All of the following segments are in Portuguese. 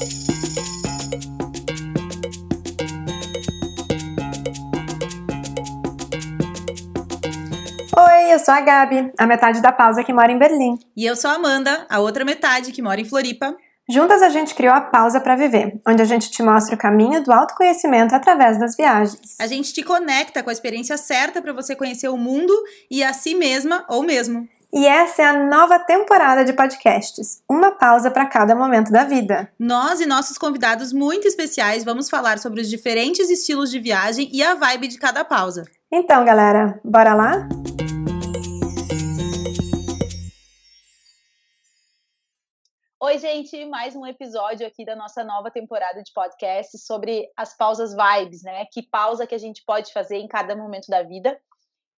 Oi, eu sou a Gabi, a metade da pausa que mora em Berlim. E eu sou a Amanda, a outra metade que mora em Floripa. Juntas a gente criou a Pausa para Viver, onde a gente te mostra o caminho do autoconhecimento através das viagens. A gente te conecta com a experiência certa para você conhecer o mundo e a si mesma ou mesmo. E essa é a nova temporada de podcasts, uma pausa para cada momento da vida. Nós e nossos convidados muito especiais vamos falar sobre os diferentes estilos de viagem e a vibe de cada pausa. Então, galera, bora lá? Oi, gente, mais um episódio aqui da nossa nova temporada de podcast sobre as pausas vibes, né? Que pausa que a gente pode fazer em cada momento da vida.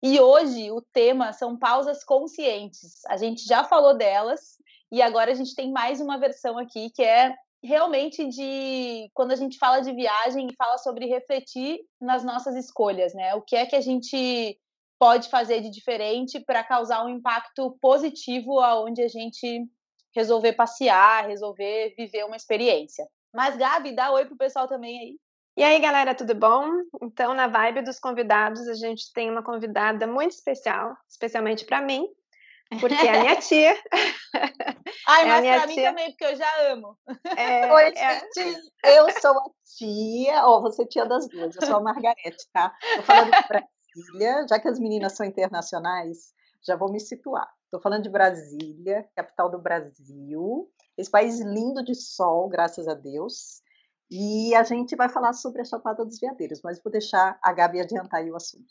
E hoje o tema são pausas conscientes. A gente já falou delas e agora a gente tem mais uma versão aqui que é realmente de quando a gente fala de viagem e fala sobre refletir nas nossas escolhas, né? O que é que a gente pode fazer de diferente para causar um impacto positivo aonde a gente resolver passear, resolver viver uma experiência. Mas, Gabi, dá oi pro pessoal também aí. E aí, galera, tudo bom? Então, na vibe dos convidados, a gente tem uma convidada muito especial, especialmente para mim, porque é a minha tia. Ai, é mas para mim também, porque eu já amo. É, Oi, é... gente, eu sou a tia, ó, oh, você é tia das duas, eu sou a Margarete, tá? Tô falando de Brasília, já que as meninas são internacionais, já vou me situar. Estou falando de Brasília, capital do Brasil, esse país lindo de sol, graças a Deus. E a gente vai falar sobre a Chapada dos Veadeiros, mas vou deixar a Gabi adiantar aí o assunto.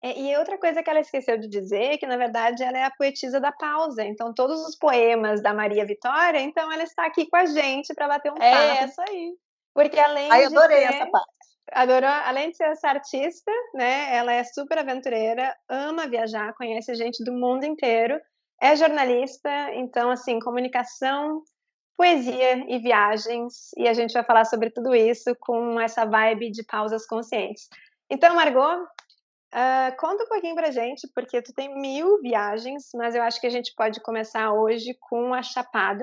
É, e outra coisa que ela esqueceu de dizer, que na verdade ela é a poetisa da pausa. Então, todos os poemas da Maria Vitória, então ela está aqui com a gente para bater um é papo. É, isso aí. Porque além Ai, de adorei ser... essa parte adorou, além de ser essa artista, né, ela é super aventureira, ama viajar, conhece gente do mundo inteiro, é jornalista, então, assim, comunicação, poesia e viagens, e a gente vai falar sobre tudo isso com essa vibe de pausas conscientes. Então, Margot, uh, conta um pouquinho pra gente, porque tu tem mil viagens, mas eu acho que a gente pode começar hoje com a Chapada,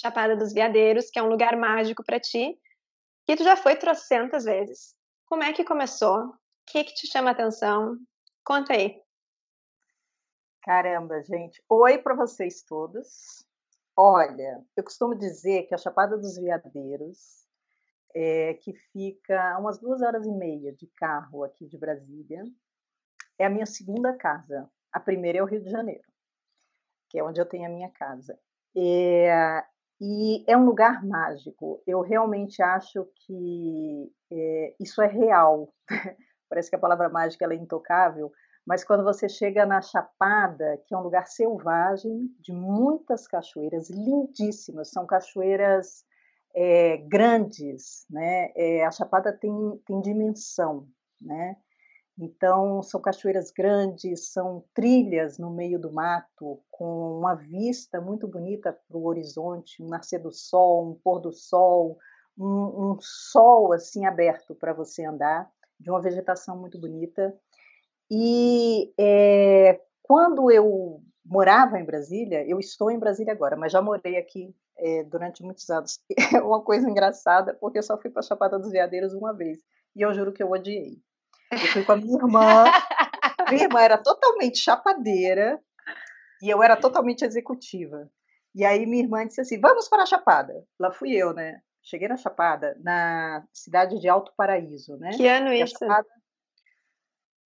Chapada dos Veadeiros, que é um lugar mágico para ti, que tu já foi trocentas vezes. Como é que começou? O que, que te chama a atenção? Conta aí. Caramba, gente. Oi para vocês todos. Olha, eu costumo dizer que a Chapada dos Veadeiros, é, que fica a umas duas horas e meia de carro aqui de Brasília, é a minha segunda casa. A primeira é o Rio de Janeiro, que é onde eu tenho a minha casa. É, e é um lugar mágico. Eu realmente acho que é, isso é real. Parece que a palavra mágica é intocável, mas quando você chega na Chapada, que é um lugar selvagem, de muitas cachoeiras lindíssimas, são cachoeiras é, grandes, né? É, a Chapada tem, tem dimensão, né? Então, são cachoeiras grandes, são trilhas no meio do mato, com uma vista muito bonita para o horizonte, um nascer do sol, um pôr do sol, um, um sol assim aberto para você andar, de uma vegetação muito bonita. E é, quando eu morava em Brasília, eu estou em Brasília agora, mas já morei aqui é, durante muitos anos. É uma coisa engraçada, porque eu só fui para Chapada dos Veadeiros uma vez, e eu juro que eu odiei. Eu fui com a minha irmã. Minha irmã era totalmente chapadeira e eu era totalmente executiva. E aí minha irmã disse assim: vamos para a Chapada. Lá fui eu, né? Cheguei na Chapada, na cidade de Alto Paraíso, né? Que ano isso? Chapada...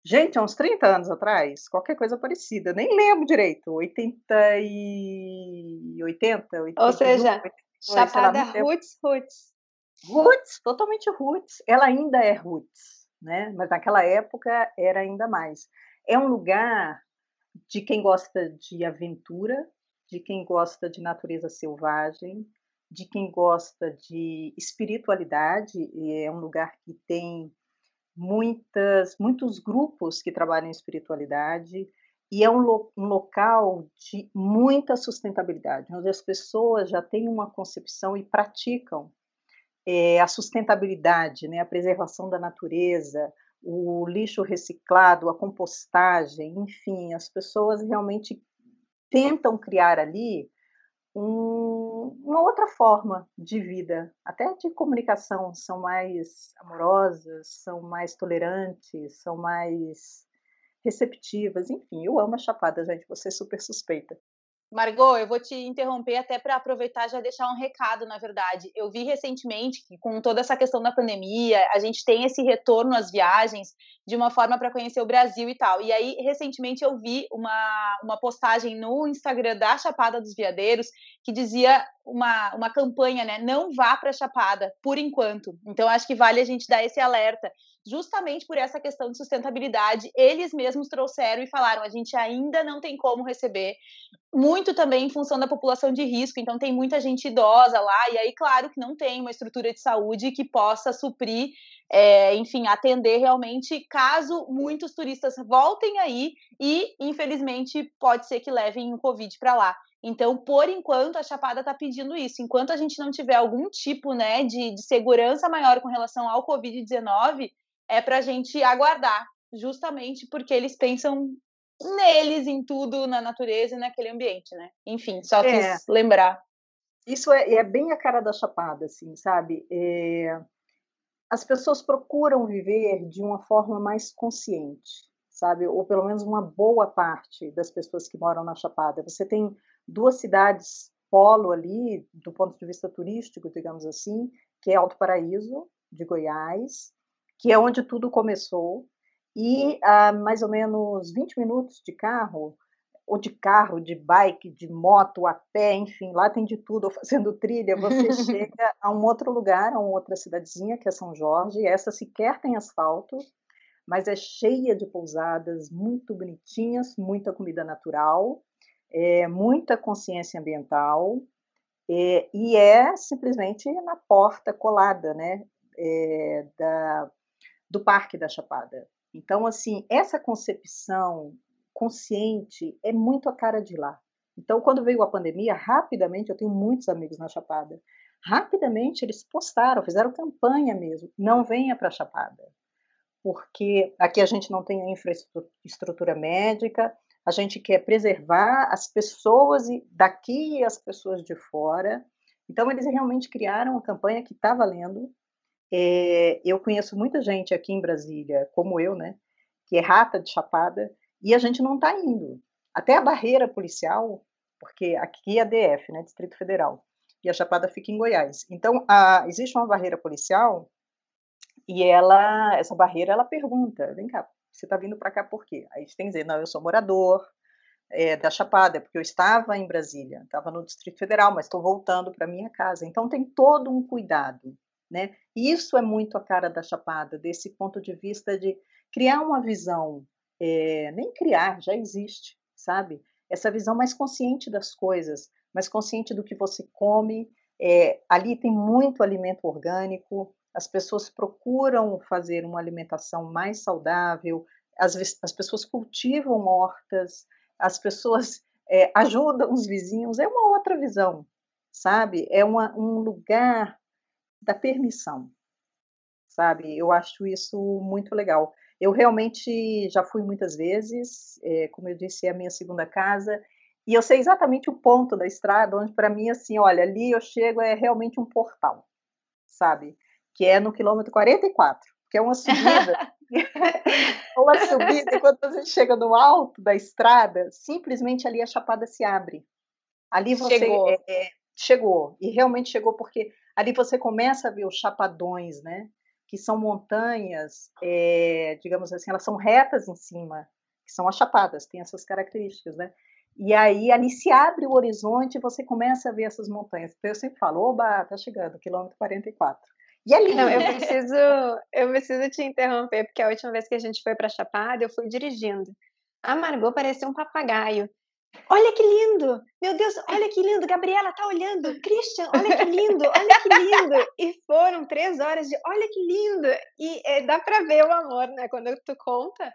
Gente, há uns 30 anos atrás, qualquer coisa parecida, nem lembro direito, 80 e 80, 80 Ou seja, 82, Chapada lá, roots, roots. Roots, totalmente roots. Ela ainda é roots né? Mas naquela época era ainda mais. É um lugar de quem gosta de aventura, de quem gosta de natureza selvagem, de quem gosta de espiritualidade. é um lugar que tem muitas, muitos grupos que trabalham em espiritualidade e é um, lo, um, local de muita sustentabilidade, onde as pessoas já têm uma concepção e praticam é, a sustentabilidade, né, a preservação da natureza, o lixo reciclado, a compostagem, enfim, as pessoas realmente tentam criar ali um, uma outra forma de vida, até de comunicação, são mais amorosas, são mais tolerantes, são mais receptivas, enfim, eu amo a Chapada, gente, você é super suspeita. Margot, eu vou te interromper até para aproveitar já deixar um recado, na verdade. Eu vi recentemente que, com toda essa questão da pandemia, a gente tem esse retorno às viagens de uma forma para conhecer o Brasil e tal. E aí, recentemente, eu vi uma, uma postagem no Instagram da Chapada dos Veadeiros que dizia uma, uma campanha, né? Não vá para a Chapada, por enquanto. Então, acho que vale a gente dar esse alerta justamente por essa questão de sustentabilidade, eles mesmos trouxeram e falaram: a gente ainda não tem como receber, muito também em função da população de risco, então tem muita gente idosa lá, e aí, claro, que não tem uma estrutura de saúde que possa suprir, é, enfim, atender realmente, caso muitos turistas voltem aí e, infelizmente, pode ser que levem o Covid para lá. Então, por enquanto, a Chapada está pedindo isso. Enquanto a gente não tiver algum tipo né, de, de segurança maior com relação ao Covid-19, é para a gente aguardar, justamente porque eles pensam neles, em tudo, na natureza e naquele ambiente, né? Enfim, só quis é. lembrar. Isso é, é, bem a cara da Chapada, assim, sabe? É... As pessoas procuram viver de uma forma mais consciente, sabe? Ou pelo menos uma boa parte das pessoas que moram na Chapada. Você tem duas cidades polo ali, do ponto de vista turístico, digamos assim, que é Alto Paraíso, de Goiás, que é onde tudo começou, e a mais ou menos 20 minutos de carro, ou de carro, de bike, de moto, a pé, enfim, lá tem de tudo, ou fazendo trilha, você chega a um outro lugar, a uma outra cidadezinha, que é São Jorge, essa sequer tem asfalto, mas é cheia de pousadas muito bonitinhas, muita comida natural, é, muita consciência ambiental, é, e é simplesmente na porta colada, né, é, da, do Parque da Chapada. Então, assim, essa concepção consciente é muito a cara de lá. Então, quando veio a pandemia, rapidamente, eu tenho muitos amigos na Chapada, rapidamente eles postaram, fizeram campanha mesmo, não venha para a Chapada, porque aqui a gente não tem infraestrutura médica, a gente quer preservar as pessoas daqui e as pessoas de fora. Então, eles realmente criaram uma campanha que está valendo, é, eu conheço muita gente aqui em Brasília, como eu, né, que é rata de chapada, e a gente não está indo. Até a barreira policial, porque aqui é DF, né, Distrito Federal, e a chapada fica em Goiás. Então, a, existe uma barreira policial e ela, essa barreira, ela pergunta, vem cá, você está vindo para cá por quê? Aí você tem que dizer, não, eu sou morador é, da Chapada, porque eu estava em Brasília, estava no Distrito Federal, mas estou voltando para minha casa. Então tem todo um cuidado. Né? Isso é muito a cara da Chapada, desse ponto de vista de criar uma visão, é, nem criar, já existe, sabe? Essa visão mais consciente das coisas, mais consciente do que você come. É, ali tem muito alimento orgânico, as pessoas procuram fazer uma alimentação mais saudável, as, as pessoas cultivam hortas, as pessoas é, ajudam os vizinhos, é uma outra visão, sabe? É uma, um lugar da permissão, sabe? Eu acho isso muito legal. Eu realmente já fui muitas vezes, é, como eu disse, é a minha segunda casa, e eu sei exatamente o ponto da estrada onde, para mim, assim, olha, ali eu chego, é realmente um portal, sabe? Que é no quilômetro 44, que é uma subida. uma subida, e quando você chega no alto da estrada, simplesmente ali a chapada se abre. Ali você chegou. É, é, chegou, e realmente chegou porque ali você começa a ver os chapadões, né? Que são montanhas, é, digamos assim, elas são retas em cima, que são as chapadas, tem essas características, né? E aí ali se abre o horizonte e você começa a ver essas montanhas. Então eu sempre falo, oba, tá chegando, quilômetro 44. E ali. Não, eu preciso, eu preciso te interromper, porque a última vez que a gente foi para Chapada, eu fui dirigindo. A Margot parecia um papagaio. Olha que lindo! Meu Deus, olha que lindo! Gabriela tá olhando! Christian, olha que lindo! Olha que lindo! E foram três horas de olha que lindo! E é, dá pra ver o amor, né? Quando tu conta,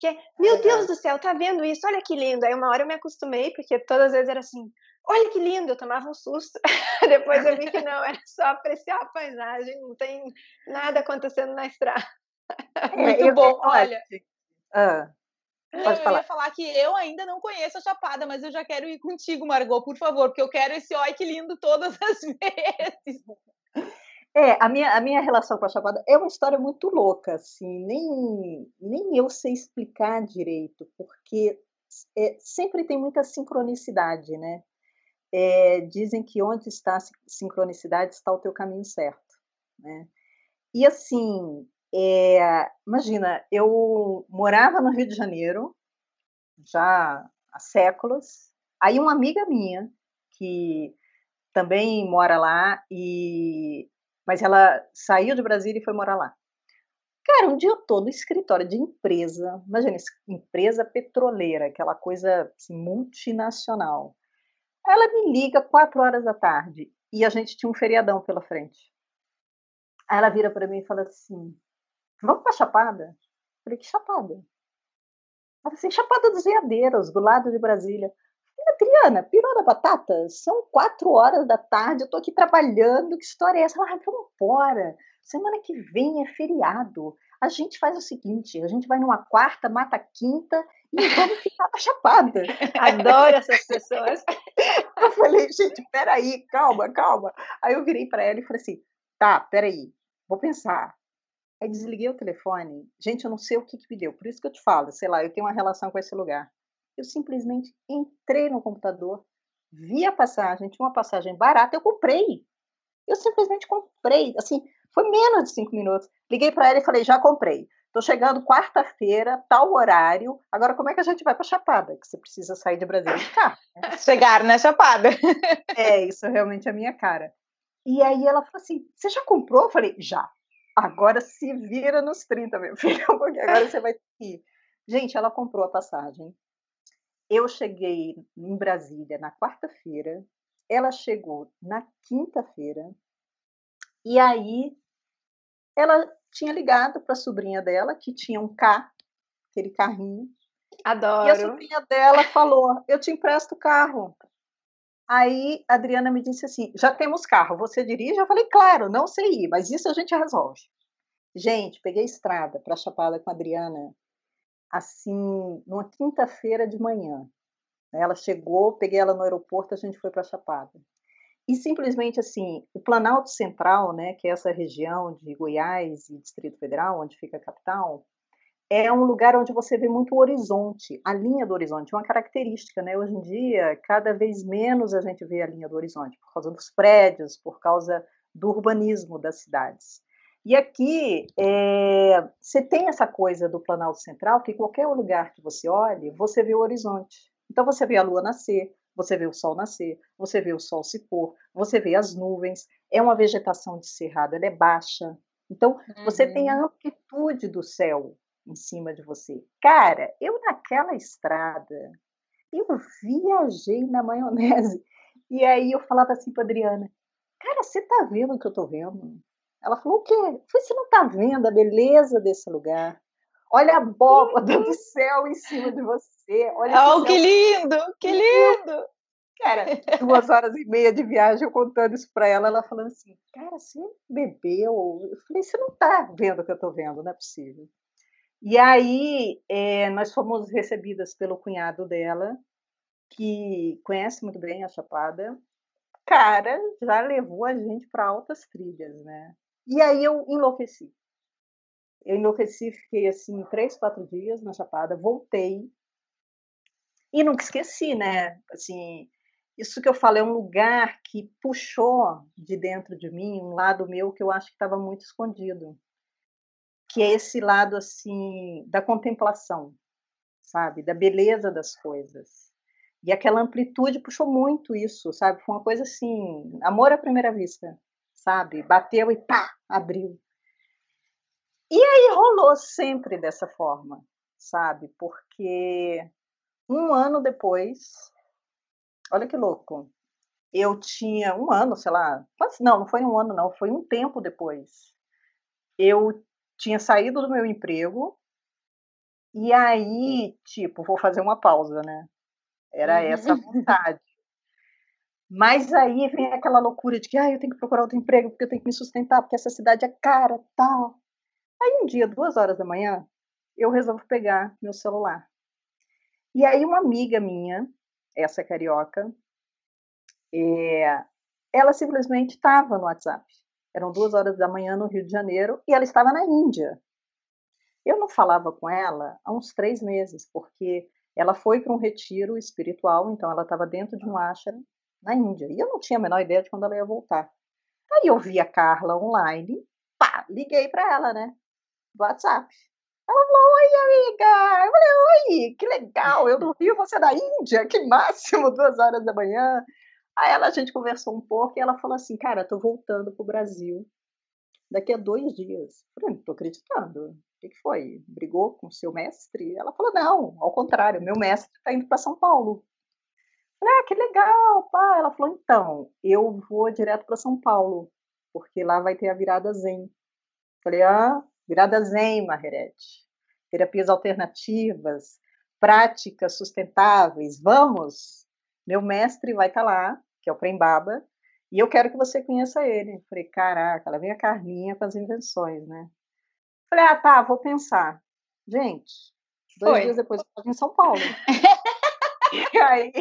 que é, meu Deus do céu, tá vendo isso? Olha que lindo! Aí uma hora eu me acostumei, porque todas as vezes era assim, olha que lindo! Eu tomava um susto. Depois eu vi que não, era só apreciar a paisagem, não tem nada acontecendo na estrada. É, Muito bom, olha. Ah Pode eu falar. ia falar que eu ainda não conheço a Chapada, mas eu já quero ir contigo, Margot, por favor, porque eu quero esse oi que lindo todas as vezes. É, a minha, a minha relação com a Chapada é uma história muito louca, assim, nem, nem eu sei explicar direito, porque é, sempre tem muita sincronicidade, né? É, dizem que onde está a sincronicidade está o teu caminho certo, né? E assim, é, imagina, eu morava no Rio de Janeiro já há séculos. Aí uma amiga minha que também mora lá e mas ela saiu de Brasília e foi morar lá. Cara, um dia eu tô no escritório de empresa, imagina, empresa petroleira, aquela coisa assim, multinacional. Ela me liga quatro horas da tarde e a gente tinha um feriadão pela frente. Aí ela vira para mim e fala assim: Vamos para Chapada? Falei: Que Chapada? Ela falou assim: Chapada dos Veadeiros, do lado de Brasília. Adriana, pirou da batata? São quatro horas da tarde, eu tô aqui trabalhando, que história é essa? Ela, vamos embora. Semana que vem é feriado. A gente faz o seguinte: a gente vai numa quarta, mata a quinta e vamos ficar na chapada. Adoro essas pessoas. Eu falei, gente, peraí, calma, calma. Aí eu virei para ela e falei assim: tá, peraí, vou pensar. Aí desliguei o telefone. Gente, eu não sei o que, que me deu. Por isso que eu te falo, sei lá, eu tenho uma relação com esse lugar. Eu simplesmente entrei no computador, vi a passagem, tinha uma passagem barata, eu comprei. Eu simplesmente comprei. Assim, foi menos de cinco minutos. Liguei para ela e falei: já comprei. Estou chegando quarta-feira, tal horário. Agora, como é que a gente vai para Chapada? Que você precisa sair de Brasília de carro. Né? Chegar na Chapada. é, isso realmente é a minha cara. E aí ela falou assim: você já comprou? Eu falei: já. Agora se vira nos 30, meu filho, porque agora você vai ter que ir. Gente, ela comprou a passagem. Eu cheguei em Brasília na quarta-feira, ela chegou na quinta-feira, e aí ela tinha ligado para a sobrinha dela, que tinha um K, aquele carrinho. Adoro. E a sobrinha dela falou: Eu te empresto o carro. Aí a Adriana me disse assim: Já temos carro, você dirige? Eu falei: Claro, não sei ir, mas isso a gente resolve. Gente, peguei estrada para Chapada com a Adriana, assim, numa quinta-feira de manhã. Ela chegou, peguei ela no aeroporto, a gente foi para Chapada. E simplesmente assim, o Planalto Central, né, que é essa região de Goiás e Distrito Federal, onde fica a capital, é um lugar onde você vê muito o horizonte, a linha do horizonte, uma característica, né? Hoje em dia, cada vez menos a gente vê a linha do horizonte, por causa dos prédios, por causa do urbanismo das cidades. E aqui é, você tem essa coisa do Planalto Central, que qualquer lugar que você olhe, você vê o horizonte. Então você vê a lua nascer, você vê o sol nascer, você vê o sol se pôr, você vê as nuvens. É uma vegetação de cerrado, ela é baixa. Então, uhum. você tem a uhum. amplitude do céu em cima de você. Cara, eu naquela estrada, eu viajei na maionese. E aí eu falava assim para Adriana: Cara, você tá vendo o que eu tô vendo? Ela falou: O quê? Eu falei, você não tá vendo a beleza desse lugar? Olha a abóbada do céu em cima de você. Olha oh, que lindo, que lindo! Cara, duas horas e meia de viagem eu contando isso para ela, ela falando assim, cara, você bebeu? Eu falei, você não tá vendo o que eu tô vendo, não é possível. E aí é, nós fomos recebidas pelo cunhado dela, que conhece muito bem a Chapada. Cara, já levou a gente para altas trilhas, né? E aí eu enlouqueci. Eu enlouqueci, fiquei assim três, quatro dias na Chapada, voltei e nunca esqueci, né? Assim, isso que eu falo é um lugar que puxou de dentro de mim um lado meu que eu acho que estava muito escondido, que é esse lado assim da contemplação, sabe, da beleza das coisas. E aquela amplitude puxou muito isso, sabe? Foi uma coisa assim, amor à primeira vista, sabe? Bateu e pá, abriu. E aí rolou sempre dessa forma, sabe? Porque um ano depois, olha que louco, eu tinha um ano, sei lá, não, não foi um ano, não, foi um tempo depois. Eu tinha saído do meu emprego e aí, tipo, vou fazer uma pausa, né? Era uhum. essa a vontade. Mas aí vem aquela loucura de que ah, eu tenho que procurar outro emprego porque eu tenho que me sustentar, porque essa cidade é cara, tal. Aí um dia, duas horas da manhã, eu resolvo pegar meu celular. E aí uma amiga minha, essa carioca, é, ela simplesmente estava no WhatsApp. Eram duas horas da manhã no Rio de Janeiro e ela estava na Índia. Eu não falava com ela há uns três meses, porque ela foi para um retiro espiritual, então ela estava dentro de um ashram na Índia. E eu não tinha a menor ideia de quando ela ia voltar. Aí eu vi a Carla online, pá, liguei para ela, né? WhatsApp. Ela falou, oi, amiga. Eu falei, oi, que legal, eu no Rio, você da Índia, que máximo, duas horas da manhã. Aí ela, a gente conversou um pouco e ela falou assim, cara, tô voltando pro Brasil daqui a dois dias. Eu falei, não tô acreditando. O que, que foi? Brigou com o seu mestre? Ela falou, não, ao contrário, meu mestre tá indo para São Paulo. Eu falei, ah, que legal, pá. Ela falou, então, eu vou direto para São Paulo, porque lá vai ter a virada Zen. Eu falei, ah, virada Zen, Marrerete. Terapias alternativas, práticas sustentáveis, vamos? Meu mestre vai estar tá lá, que é o Prembaba, e eu quero que você conheça ele. Eu falei, caraca, ela vem a Carminha com as invenções, né? Falei, ah, tá, vou pensar. Gente, dois Foi. dias depois eu estava em São Paulo. e aí...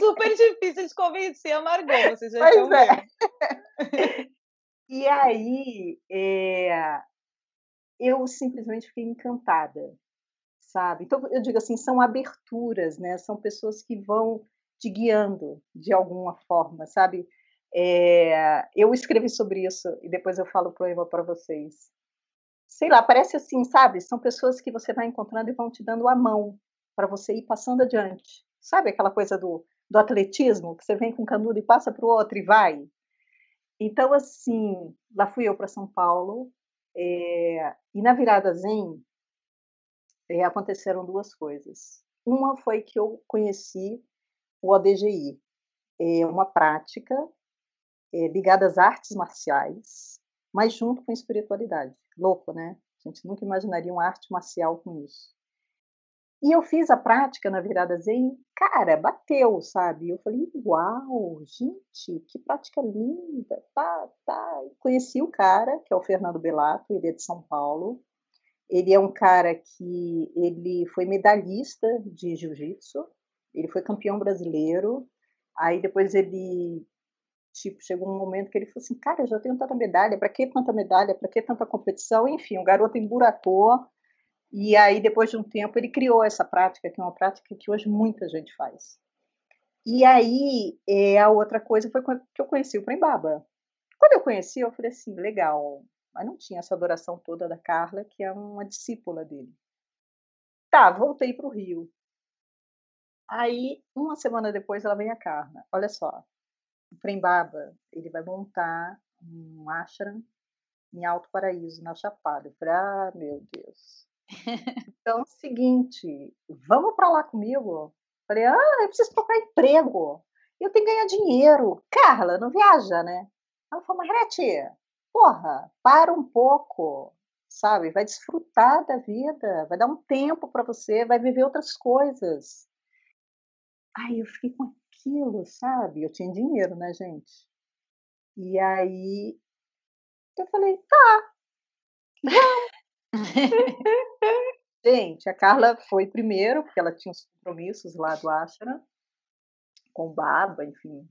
Super difícil de convencer a Margot, vocês já pois é. e aí, é... eu simplesmente fiquei encantada, sabe? Então, eu digo assim, são aberturas, né? São pessoas que vão te guiando de alguma forma, sabe? É, eu escrevi sobre isso e depois eu falo o poema para vocês. Sei lá, parece assim, sabe? São pessoas que você vai encontrando e vão te dando a mão para você ir passando adiante. Sabe aquela coisa do, do atletismo, que você vem com canudo e passa para o outro e vai? Então, assim, lá fui eu para São Paulo é, e na virada Zen é, aconteceram duas coisas. Uma foi que eu conheci o ODGI, é uma prática é, ligada às artes marciais, mas junto com espiritualidade. Louco, né? A gente nunca imaginaria uma arte marcial com isso. E eu fiz a prática na virada Zen, cara, bateu, sabe? Eu falei, uau, gente, que prática linda, tá, tá. Conheci o cara, que é o Fernando Belato, ele é de São Paulo. Ele é um cara que ele foi medalhista de jiu-jitsu, ele foi campeão brasileiro. Aí depois ele tipo chegou um momento que ele falou assim, cara, eu já tenho tanta medalha, para que tanta medalha, para que tanta competição? Enfim, o garoto emburatou. E aí depois de um tempo ele criou essa prática, que é uma prática que hoje muita gente faz. E aí é, a outra coisa foi que eu conheci o Prembaba. Quando eu conheci, eu falei assim, legal, mas não tinha essa adoração toda da Carla, que é uma discípula dele. Tá, voltei para o Rio. Aí, uma semana depois, ela vem a Carla. Olha só, o Prembaba, ele vai montar um ashram em Alto Paraíso, na Chapada. Falei, ah, meu Deus. então, é o seguinte, vamos para lá comigo? Eu falei, ah, eu preciso procurar emprego. Eu tenho que ganhar dinheiro. Carla, não viaja, né? Ela falou, Margarete, porra, para um pouco, sabe? Vai desfrutar da vida, vai dar um tempo para você, vai viver outras coisas. Aí eu fiquei com aquilo, sabe? Eu tinha dinheiro, né, gente? E aí eu falei, tá, gente, a Carla foi primeiro, porque ela tinha os compromissos lá do Ashram, com Baba, enfim.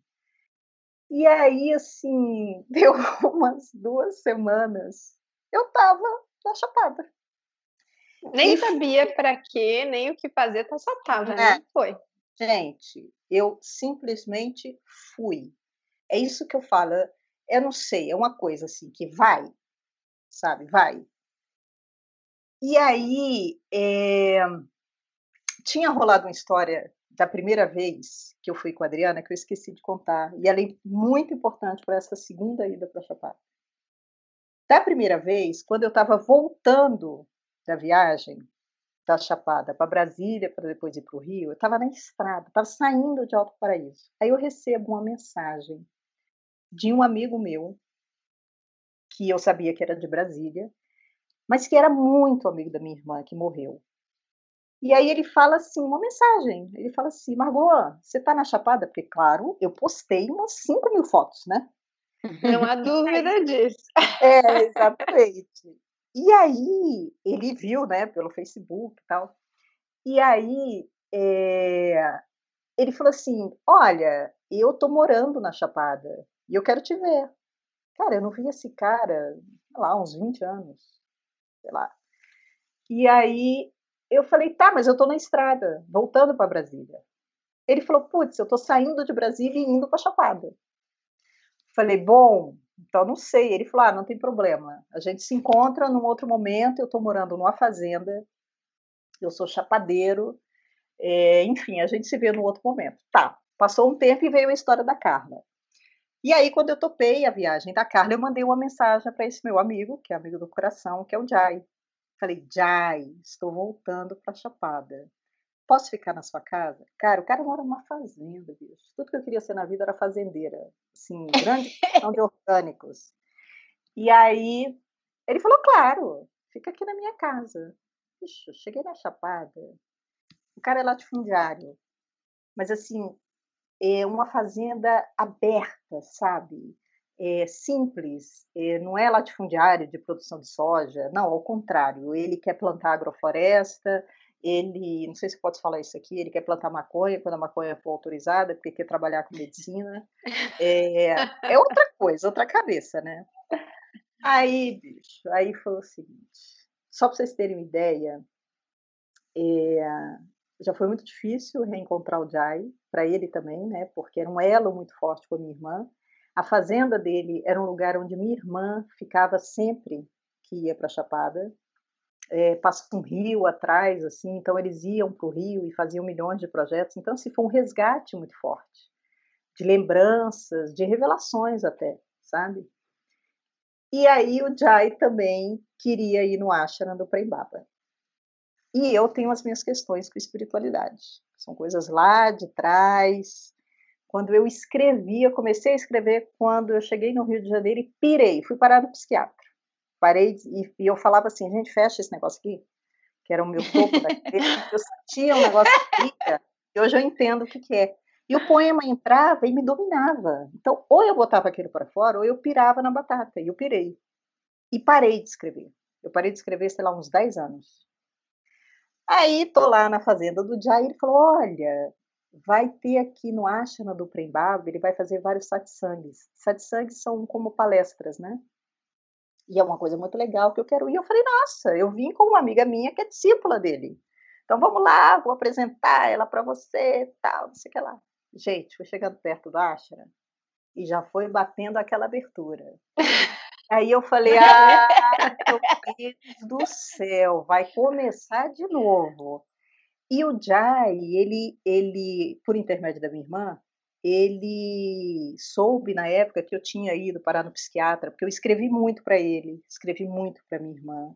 E aí, assim, deu umas duas semanas, eu tava na Chapada. Nem e... sabia para quê, nem o que fazer, tá só tava, é. né? Foi. Gente, eu simplesmente fui. É isso que eu falo. Eu não sei, é uma coisa assim que vai, sabe? Vai. E aí, é... tinha rolado uma história da primeira vez que eu fui com a Adriana que eu esqueci de contar. E ela é muito importante para essa segunda ida para Chapada. Da primeira vez, quando eu estava voltando da viagem, da Chapada para Brasília, para depois ir para o Rio, eu estava na estrada, estava saindo de Alto Paraíso. Aí eu recebo uma mensagem de um amigo meu, que eu sabia que era de Brasília, mas que era muito amigo da minha irmã, que morreu. E aí ele fala assim, uma mensagem, ele fala assim, Margot, você está na Chapada? Porque, claro, eu postei umas 5 mil fotos, né? Não há dúvida disso. É, exatamente. E aí ele viu, né, pelo Facebook e tal. E aí é, ele falou assim: Olha, eu tô morando na Chapada e eu quero te ver. Cara, eu não vi esse cara, sei lá, uns 20 anos, sei lá. E aí eu falei: Tá, mas eu tô na estrada, voltando para Brasília. Ele falou: Putz, eu tô saindo de Brasília e indo para Chapada. Falei: Bom, então não sei. Ele falou: Ah, não tem problema. A gente se encontra num outro momento. Eu tô morando numa fazenda, eu sou chapadeiro é, enfim, a gente se vê no outro momento. Tá, passou um tempo e veio a história da Carla. E aí, quando eu topei a viagem da Carla, eu mandei uma mensagem para esse meu amigo, que é amigo do coração, que é o Jai. Falei, Jai, estou voltando para Chapada. Posso ficar na sua casa? Cara, o cara mora numa fazenda, bicho. Tudo que eu queria ser na vida era fazendeira. Assim, grande questão de orgânicos. E aí, ele falou, claro, fica aqui na minha casa. Bicho, cheguei na Chapada, o cara é latifundiário, mas assim, é uma fazenda aberta, sabe? É simples, é, não é latifundiário de produção de soja, não, ao contrário, ele quer plantar agrofloresta, ele, não sei se pode falar isso aqui, ele quer plantar maconha quando a maconha for autorizada, porque quer trabalhar com medicina. É, é outra coisa, outra cabeça, né? Aí, bicho, aí foi o seguinte, só para vocês terem uma ideia, é, já foi muito difícil reencontrar o Jai, para ele também, né? Porque era um elo muito forte com a minha irmã. A fazenda dele era um lugar onde minha irmã ficava sempre que ia para Chapada. É, passa um rio atrás, assim, então eles iam para o rio e faziam milhões de projetos. Então, assim, foi um resgate muito forte, de lembranças, de revelações até, sabe? E aí o Jai também queria ir no ashram do Prembaba. E eu tenho as minhas questões com espiritualidade. São coisas lá de trás. Quando eu escrevi, eu comecei a escrever quando eu cheguei no Rio de Janeiro e pirei, fui parar no psiquiatra. Parei e, e eu falava assim, gente, fecha esse negócio aqui, que era o meu topo da cabeça, eu sentia um negócio que e hoje eu entendo o que, que é. E o poema entrava e me dominava. Então, ou eu botava aquilo para fora, ou eu pirava na batata. E eu pirei. E parei de escrever. Eu parei de escrever, sei lá, uns 10 anos. Aí tô lá na fazenda do Jai e ele falou: olha, vai ter aqui no Ashana do Prembaba, ele vai fazer vários satsangs. Satsangs são como palestras, né? E é uma coisa muito legal que eu quero ir. Eu falei, nossa, eu vim com uma amiga minha que é discípula dele. Então vamos lá, vou apresentar ela para você, tal, não sei o que lá. Gente, fui chegando perto do Ashana e já foi batendo aquela abertura. Aí eu falei, ah, meu Deus do céu, vai começar de novo. E o Jai, ele, ele, por intermédio da minha irmã, ele soube na época que eu tinha ido parar no psiquiatra, porque eu escrevi muito para ele, escrevi muito para minha irmã.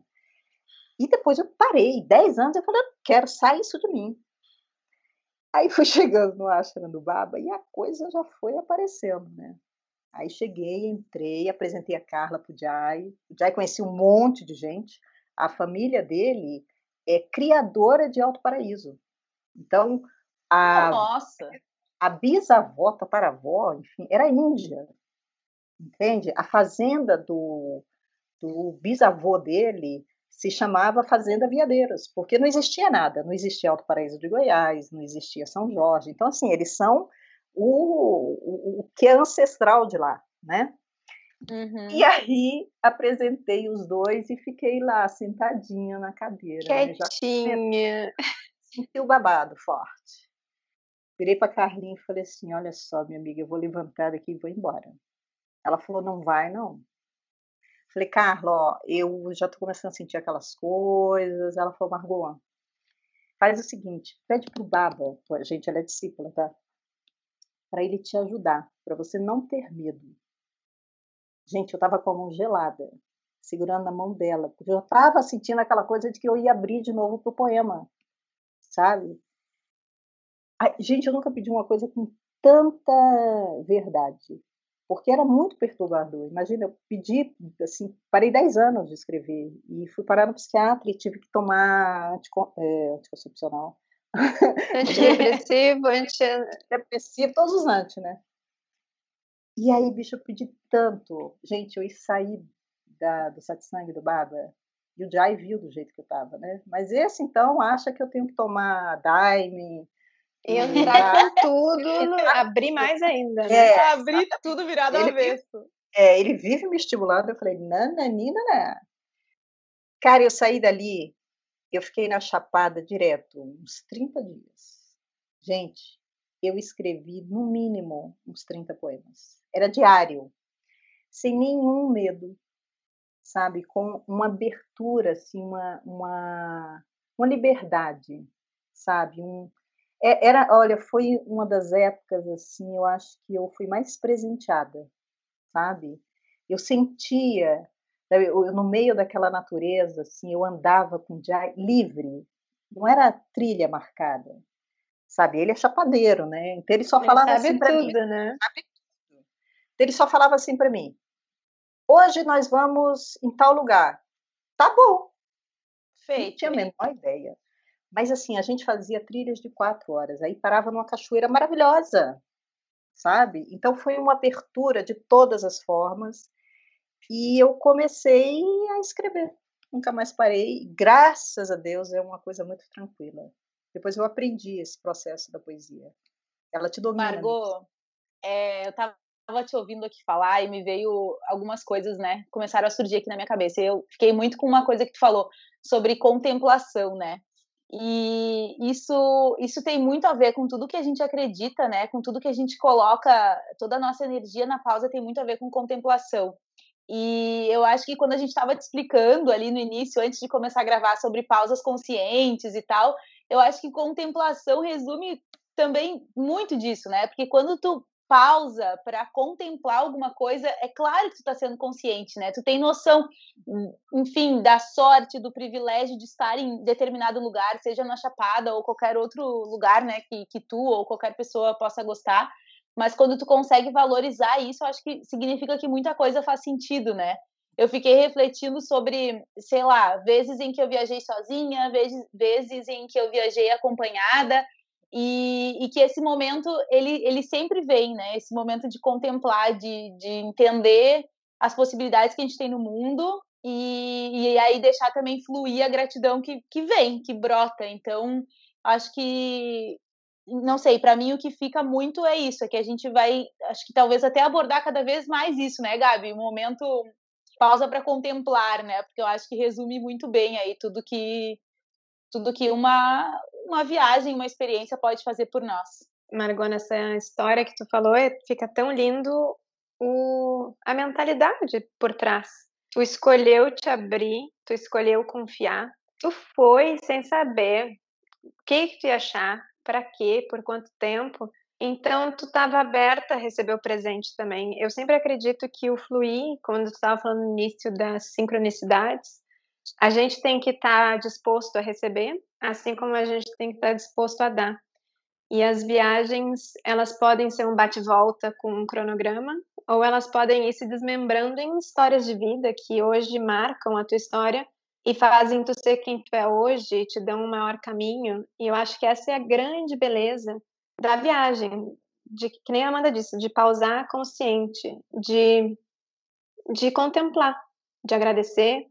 E depois eu parei, 10 anos, eu falei, eu quero sair isso de mim. Aí fui chegando no Ashram do Baba e a coisa já foi aparecendo, né? Aí cheguei, entrei, apresentei a Carla para o Jai. O Jai conhecia um monte de gente. A família dele é criadora de Alto Paraíso. Então, a, Nossa. A bisavó, tataravó, enfim, era índia. Entende? A fazenda do, do bisavô dele se chamava Fazenda Viadeiros, porque não existia nada. Não existia Alto Paraíso de Goiás, não existia São Jorge. Então, assim, eles são o, o, o que é ancestral de lá, né? Uhum. E aí apresentei os dois e fiquei lá sentadinha na cadeira. Quietinha. Né? Senti o babado forte. Virei para Carlinha e falei assim: Olha só, minha amiga, eu vou levantar daqui e vou embora. Ela falou: Não vai, não. Falei, Carla, ó, eu já tô começando a sentir aquelas coisas. Ela falou, Margot, faz o seguinte: pede pro Baba, gente, ela é discípula, tá? para ele te ajudar, para você não ter medo. Gente, eu estava com a mão gelada, segurando na mão dela, porque eu estava sentindo aquela coisa de que eu ia abrir de novo para o poema, sabe? Ai, gente, eu nunca pedi uma coisa com tanta verdade, porque era muito perturbador. Imagina, eu pedi, assim, parei 10 anos de escrever e fui parar no psiquiatra e tive que tomar é, anticoncepcional Antidepressivo, anti... Depressivo, todos os anti, né? E aí, bicho, eu pedi tanto. Gente, eu saí da, do satsang do Baba E o Jai viu do jeito que eu estava, né? Mas esse, então, acha que eu tenho que tomar Daime. E entrar com tudo, abrir mais ainda. Né? É, abrir tudo virado ele, avesso. É, ele vive me estimulando. Eu falei, nananina, né? Cara, eu saí dali, eu fiquei na Chapada direto, uns 30 dias. Gente, eu escrevi no mínimo uns 30 poemas. Era diário, sem nenhum medo, sabe? Com uma abertura, assim, uma, uma, uma liberdade, sabe? Um, é, era, olha, foi uma das épocas, assim, eu acho que eu fui mais presenteada, sabe? Eu sentia, eu, no meio daquela natureza, assim, eu andava com livre, não era trilha marcada, sabe? Ele é chapadeiro, né? Então ele só ele falava assim para mim, né? Sabe tudo. Então, ele só falava assim para mim: hoje nós vamos em tal lugar. Tá bom. Feito. Não tinha a menor ideia. Mas assim, a gente fazia trilhas de quatro horas, aí parava numa cachoeira maravilhosa, sabe? Então foi uma abertura de todas as formas e eu comecei a escrever. Nunca mais parei. Graças a Deus é uma coisa muito tranquila. Depois eu aprendi esse processo da poesia. Ela te domina. Margot, é, eu estava te ouvindo aqui falar e me veio algumas coisas, né? Começaram a surgir aqui na minha cabeça. Eu fiquei muito com uma coisa que tu falou sobre contemplação, né? E isso, isso tem muito a ver com tudo que a gente acredita, né? Com tudo que a gente coloca, toda a nossa energia na pausa tem muito a ver com contemplação. E eu acho que quando a gente estava te explicando ali no início, antes de começar a gravar sobre pausas conscientes e tal, eu acho que contemplação resume também muito disso, né? Porque quando tu pausa para contemplar alguma coisa, é claro que tu está sendo consciente, né? Tu tem noção, enfim, da sorte, do privilégio de estar em determinado lugar, seja na Chapada ou qualquer outro lugar, né, que, que tu ou qualquer pessoa possa gostar. Mas quando tu consegue valorizar isso, acho que significa que muita coisa faz sentido, né? eu fiquei refletindo sobre, sei lá, vezes em que eu viajei sozinha, vezes, vezes em que eu viajei acompanhada, e, e, que esse momento, ele, ele sempre vem, né? Esse momento de contemplar, de, de entender as possibilidades que a gente tem no mundo, e, e aí deixar também fluir a gratidão que, que vem, que brota. Então, acho que não sei, para mim o que fica muito é isso, é que a gente vai, acho que talvez até abordar cada vez mais isso, né, Gabi? O momento pausa para contemplar, né? Porque eu acho que resume muito bem aí tudo que tudo que uma uma viagem, uma experiência pode fazer por nós. Margot, nessa história que tu falou, é, fica tão lindo o, a mentalidade por trás. Tu escolheu te abrir, tu escolheu confiar, tu foi sem saber o que, que tu ia achar, para quê, por quanto tempo, então, tu estava aberta a receber o presente também. Eu sempre acredito que o fluir, quando tu estava falando no início das sincronicidades, a gente tem que estar tá disposto a receber, assim como a gente tem que estar tá disposto a dar. E as viagens, elas podem ser um bate-volta com um cronograma, ou elas podem ir se desmembrando em histórias de vida que hoje marcam a tua história e fazem tu ser quem tu é hoje, te dão um maior caminho. E eu acho que essa é a grande beleza da viagem, de que nem a Amanda disse, de pausar consciente, de, de contemplar, de agradecer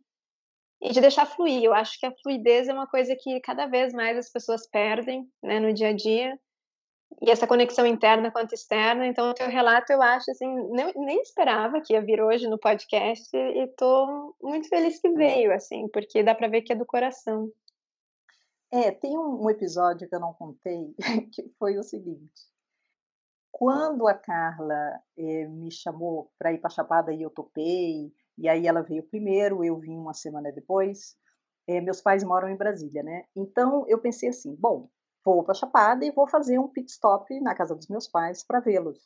e de deixar fluir. Eu acho que a fluidez é uma coisa que cada vez mais as pessoas perdem né, no dia a dia. E essa conexão interna quanto externa. Então, o teu relato, eu acho, assim, nem, nem esperava que ia vir hoje no podcast e estou muito feliz que veio, assim, porque dá para ver que é do coração. É, tem um, episódio que eu não contei, que foi o seguinte. Quando a Carla eh, me chamou para ir para Chapada e eu topei, e aí ela veio primeiro, eu vim uma semana depois. Eh, meus pais moram em Brasília, né? Então eu pensei assim: bom, vou para Chapada e vou fazer um pit stop na casa dos meus pais para vê-los.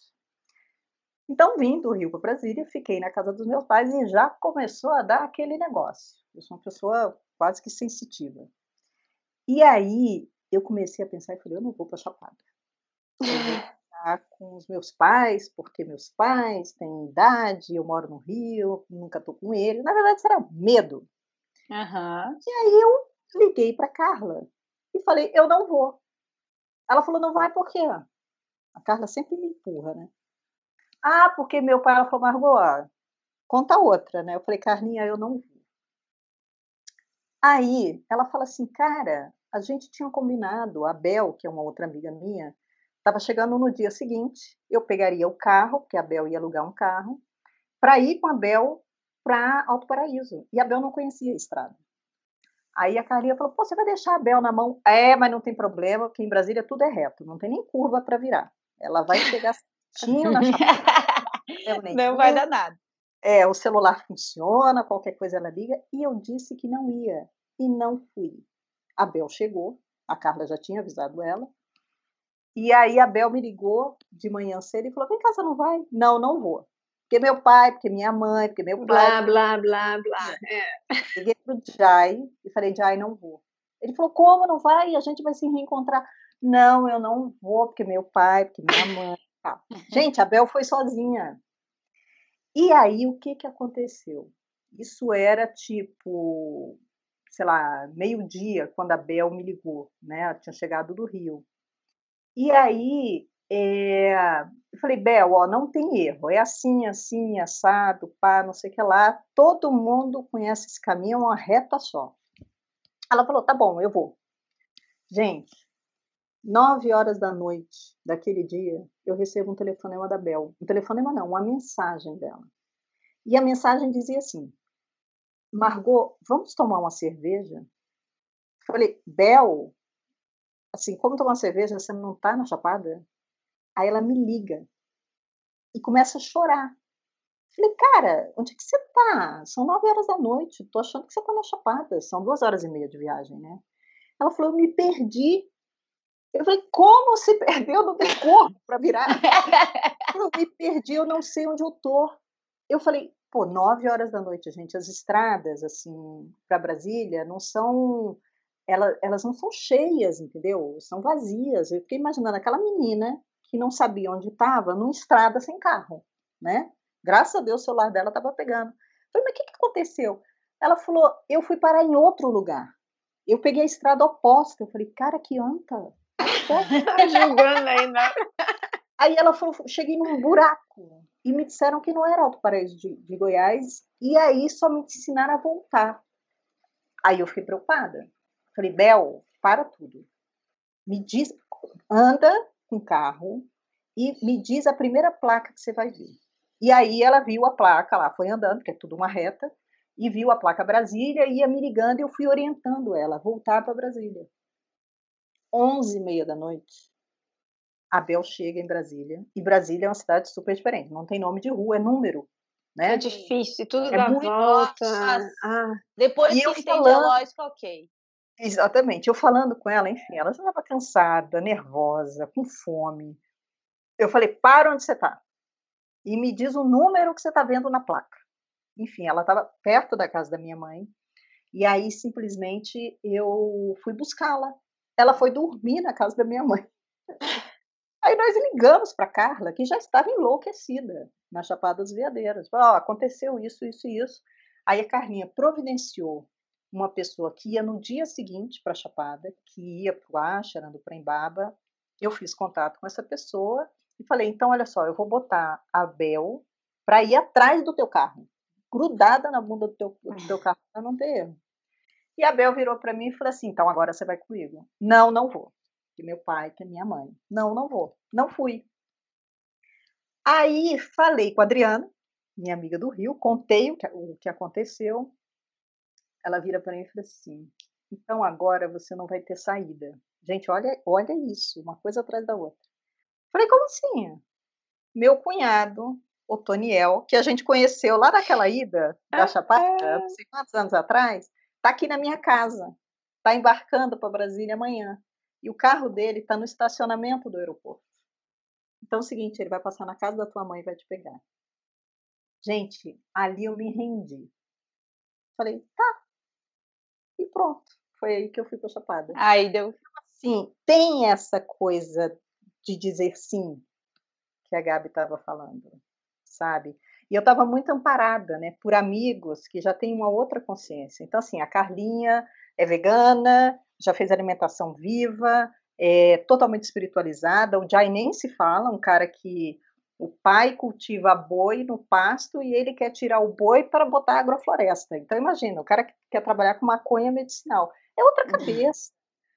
Então vim do Rio para Brasília, fiquei na casa dos meus pais e já começou a dar aquele negócio. Eu sou uma pessoa quase que sensitiva. E aí eu comecei a pensar e falei, eu não vou para Chapada. Eu vou ficar com os meus pais, porque meus pais têm idade, eu moro no Rio, nunca estou com ele. Na verdade, era medo. Uhum. E aí eu liguei para Carla e falei, eu não vou. Ela falou, não vai por quê? A Carla sempre me empurra, né? Ah, porque meu pai, ela falou, Margot, conta outra, né? Eu falei, Carlinha, eu não vou. Aí ela fala assim, cara, a gente tinha combinado, a Bel, que é uma outra amiga minha, estava chegando no dia seguinte, eu pegaria o carro, porque a Bel ia alugar um carro, para ir com a Bel para Alto Paraíso. E a Bel não conhecia a estrada. Aí a Carlinha falou: Pô, você vai deixar a Bel na mão? É, mas não tem problema, porque em Brasília tudo é reto, não tem nem curva para virar. Ela vai chegar certinho na chapa. não vai dar nada. É, o celular funciona, qualquer coisa ela liga. E eu disse que não ia. E não fui. A Bel chegou, a Carla já tinha avisado ela. E aí a Bel me ligou de manhã cedo e falou: Vem cá, você não vai? Não, não vou. Porque meu pai, porque minha mãe, porque meu pai. Blá, blá, blá, blá. É. Liguei pro Jai e falei: Jai, não vou. Ele falou: Como não vai? A gente vai se reencontrar. Não, eu não vou, porque meu pai, porque minha mãe. Tá. Gente, a Bel foi sozinha. E aí, o que, que aconteceu? Isso era tipo, sei lá, meio-dia, quando a Bel me ligou, né? Ela tinha chegado do Rio. E aí, é, eu falei, Bel, ó, não tem erro, é assim, assim, assado, pá, não sei o que lá. Todo mundo conhece esse caminho, é uma reta só. Ela falou, tá bom, eu vou. Gente, nove horas da noite daquele dia, eu recebo um telefonema da Bel. Um telefonema não, uma mensagem dela. E a mensagem dizia assim, Margot, vamos tomar uma cerveja? Falei, Bel, assim, como tomar cerveja, você não tá na Chapada? Aí ela me liga e começa a chorar. Falei, cara, onde é que você tá? São nove horas da noite, tô achando que você tá na Chapada, são duas horas e meia de viagem, né? Ela falou, eu me perdi. Eu falei, como se perdeu? Não tem corpo para virar. eu me perdi, eu não sei onde eu tô. Eu falei, pô, nove horas da noite, gente, as estradas, assim, para Brasília não são elas, elas não são cheias, entendeu? São vazias. Eu fiquei imaginando aquela menina que não sabia onde estava, numa estrada sem carro, né? Graças a Deus o celular dela estava pegando. Eu falei, mas o que, que aconteceu? Ela falou, eu fui parar em outro lugar. Eu peguei a estrada oposta. Eu falei, cara, que anta. Julgando ainda. Aí ela falou, cheguei num buraco. E me disseram que não era Alto Paraíso de, de Goiás. E aí só me ensinaram a voltar. Aí eu fiquei preocupada. Falei, Bel, para tudo. Me diz, anda com o carro e me diz a primeira placa que você vai ver. E aí ela viu a placa lá, foi andando, que é tudo uma reta, e viu a placa Brasília, ia me ligando e eu fui orientando ela a voltar para Brasília. Onze e meia da noite, a Bel chega em Brasília, e Brasília é uma cidade super diferente, não tem nome de rua, é número. Né? É difícil, tudo é dá muito volta. Ah. Depois e que entende falando... lógica, ok. Exatamente. Eu falando com ela, enfim, ela já estava cansada, nervosa, com fome. Eu falei, para onde você está? E me diz o número que você está vendo na placa. Enfim, ela estava perto da casa da minha mãe. E aí, simplesmente, eu fui buscá-la. Ela foi dormir na casa da minha mãe. Aí nós ligamos para Carla, que já estava enlouquecida na Chapada dos Veadeiros. Falou, oh, aconteceu isso, isso e isso. Aí a Carlinha providenciou uma pessoa que ia no dia seguinte para Chapada, que ia para o Acha, do Prembaba. Eu fiz contato com essa pessoa e falei: então, olha só, eu vou botar a Bel para ir atrás do teu carro, grudada na bunda do teu, do teu carro para não ter erro. E a Bel virou para mim e falou assim: então agora você vai comigo. Não, não vou. Que meu pai, que é minha mãe. Não, não vou. Não fui. Aí falei com a Adriana, minha amiga do Rio, contei o que, o que aconteceu ela vira para mim e fala assim: então agora você não vai ter saída. Gente, olha, olha isso, uma coisa atrás da outra. Falei, como assim? Meu cunhado, o Toniel, que a gente conheceu lá naquela ida da ah, Chapada, é. não sei quantos anos atrás, está aqui na minha casa. Está embarcando para Brasília amanhã. E o carro dele está no estacionamento do aeroporto. Então é o seguinte, ele vai passar na casa da tua mãe e vai te pegar. Gente, ali eu me rendi. Falei, tá, e pronto. Foi aí que eu fui para Chapada. Aí deu. Sim, tem essa coisa de dizer sim que a Gabi estava falando, sabe? E eu estava muito amparada, né, por amigos que já têm uma outra consciência. Então, assim, a Carlinha é vegana, já fez alimentação viva, é totalmente espiritualizada. O Jai nem se fala, um cara que O pai cultiva boi no pasto e ele quer tirar o boi para botar agrofloresta. Então, imagina, o cara que quer trabalhar com maconha medicinal. É outra uhum. cabeça.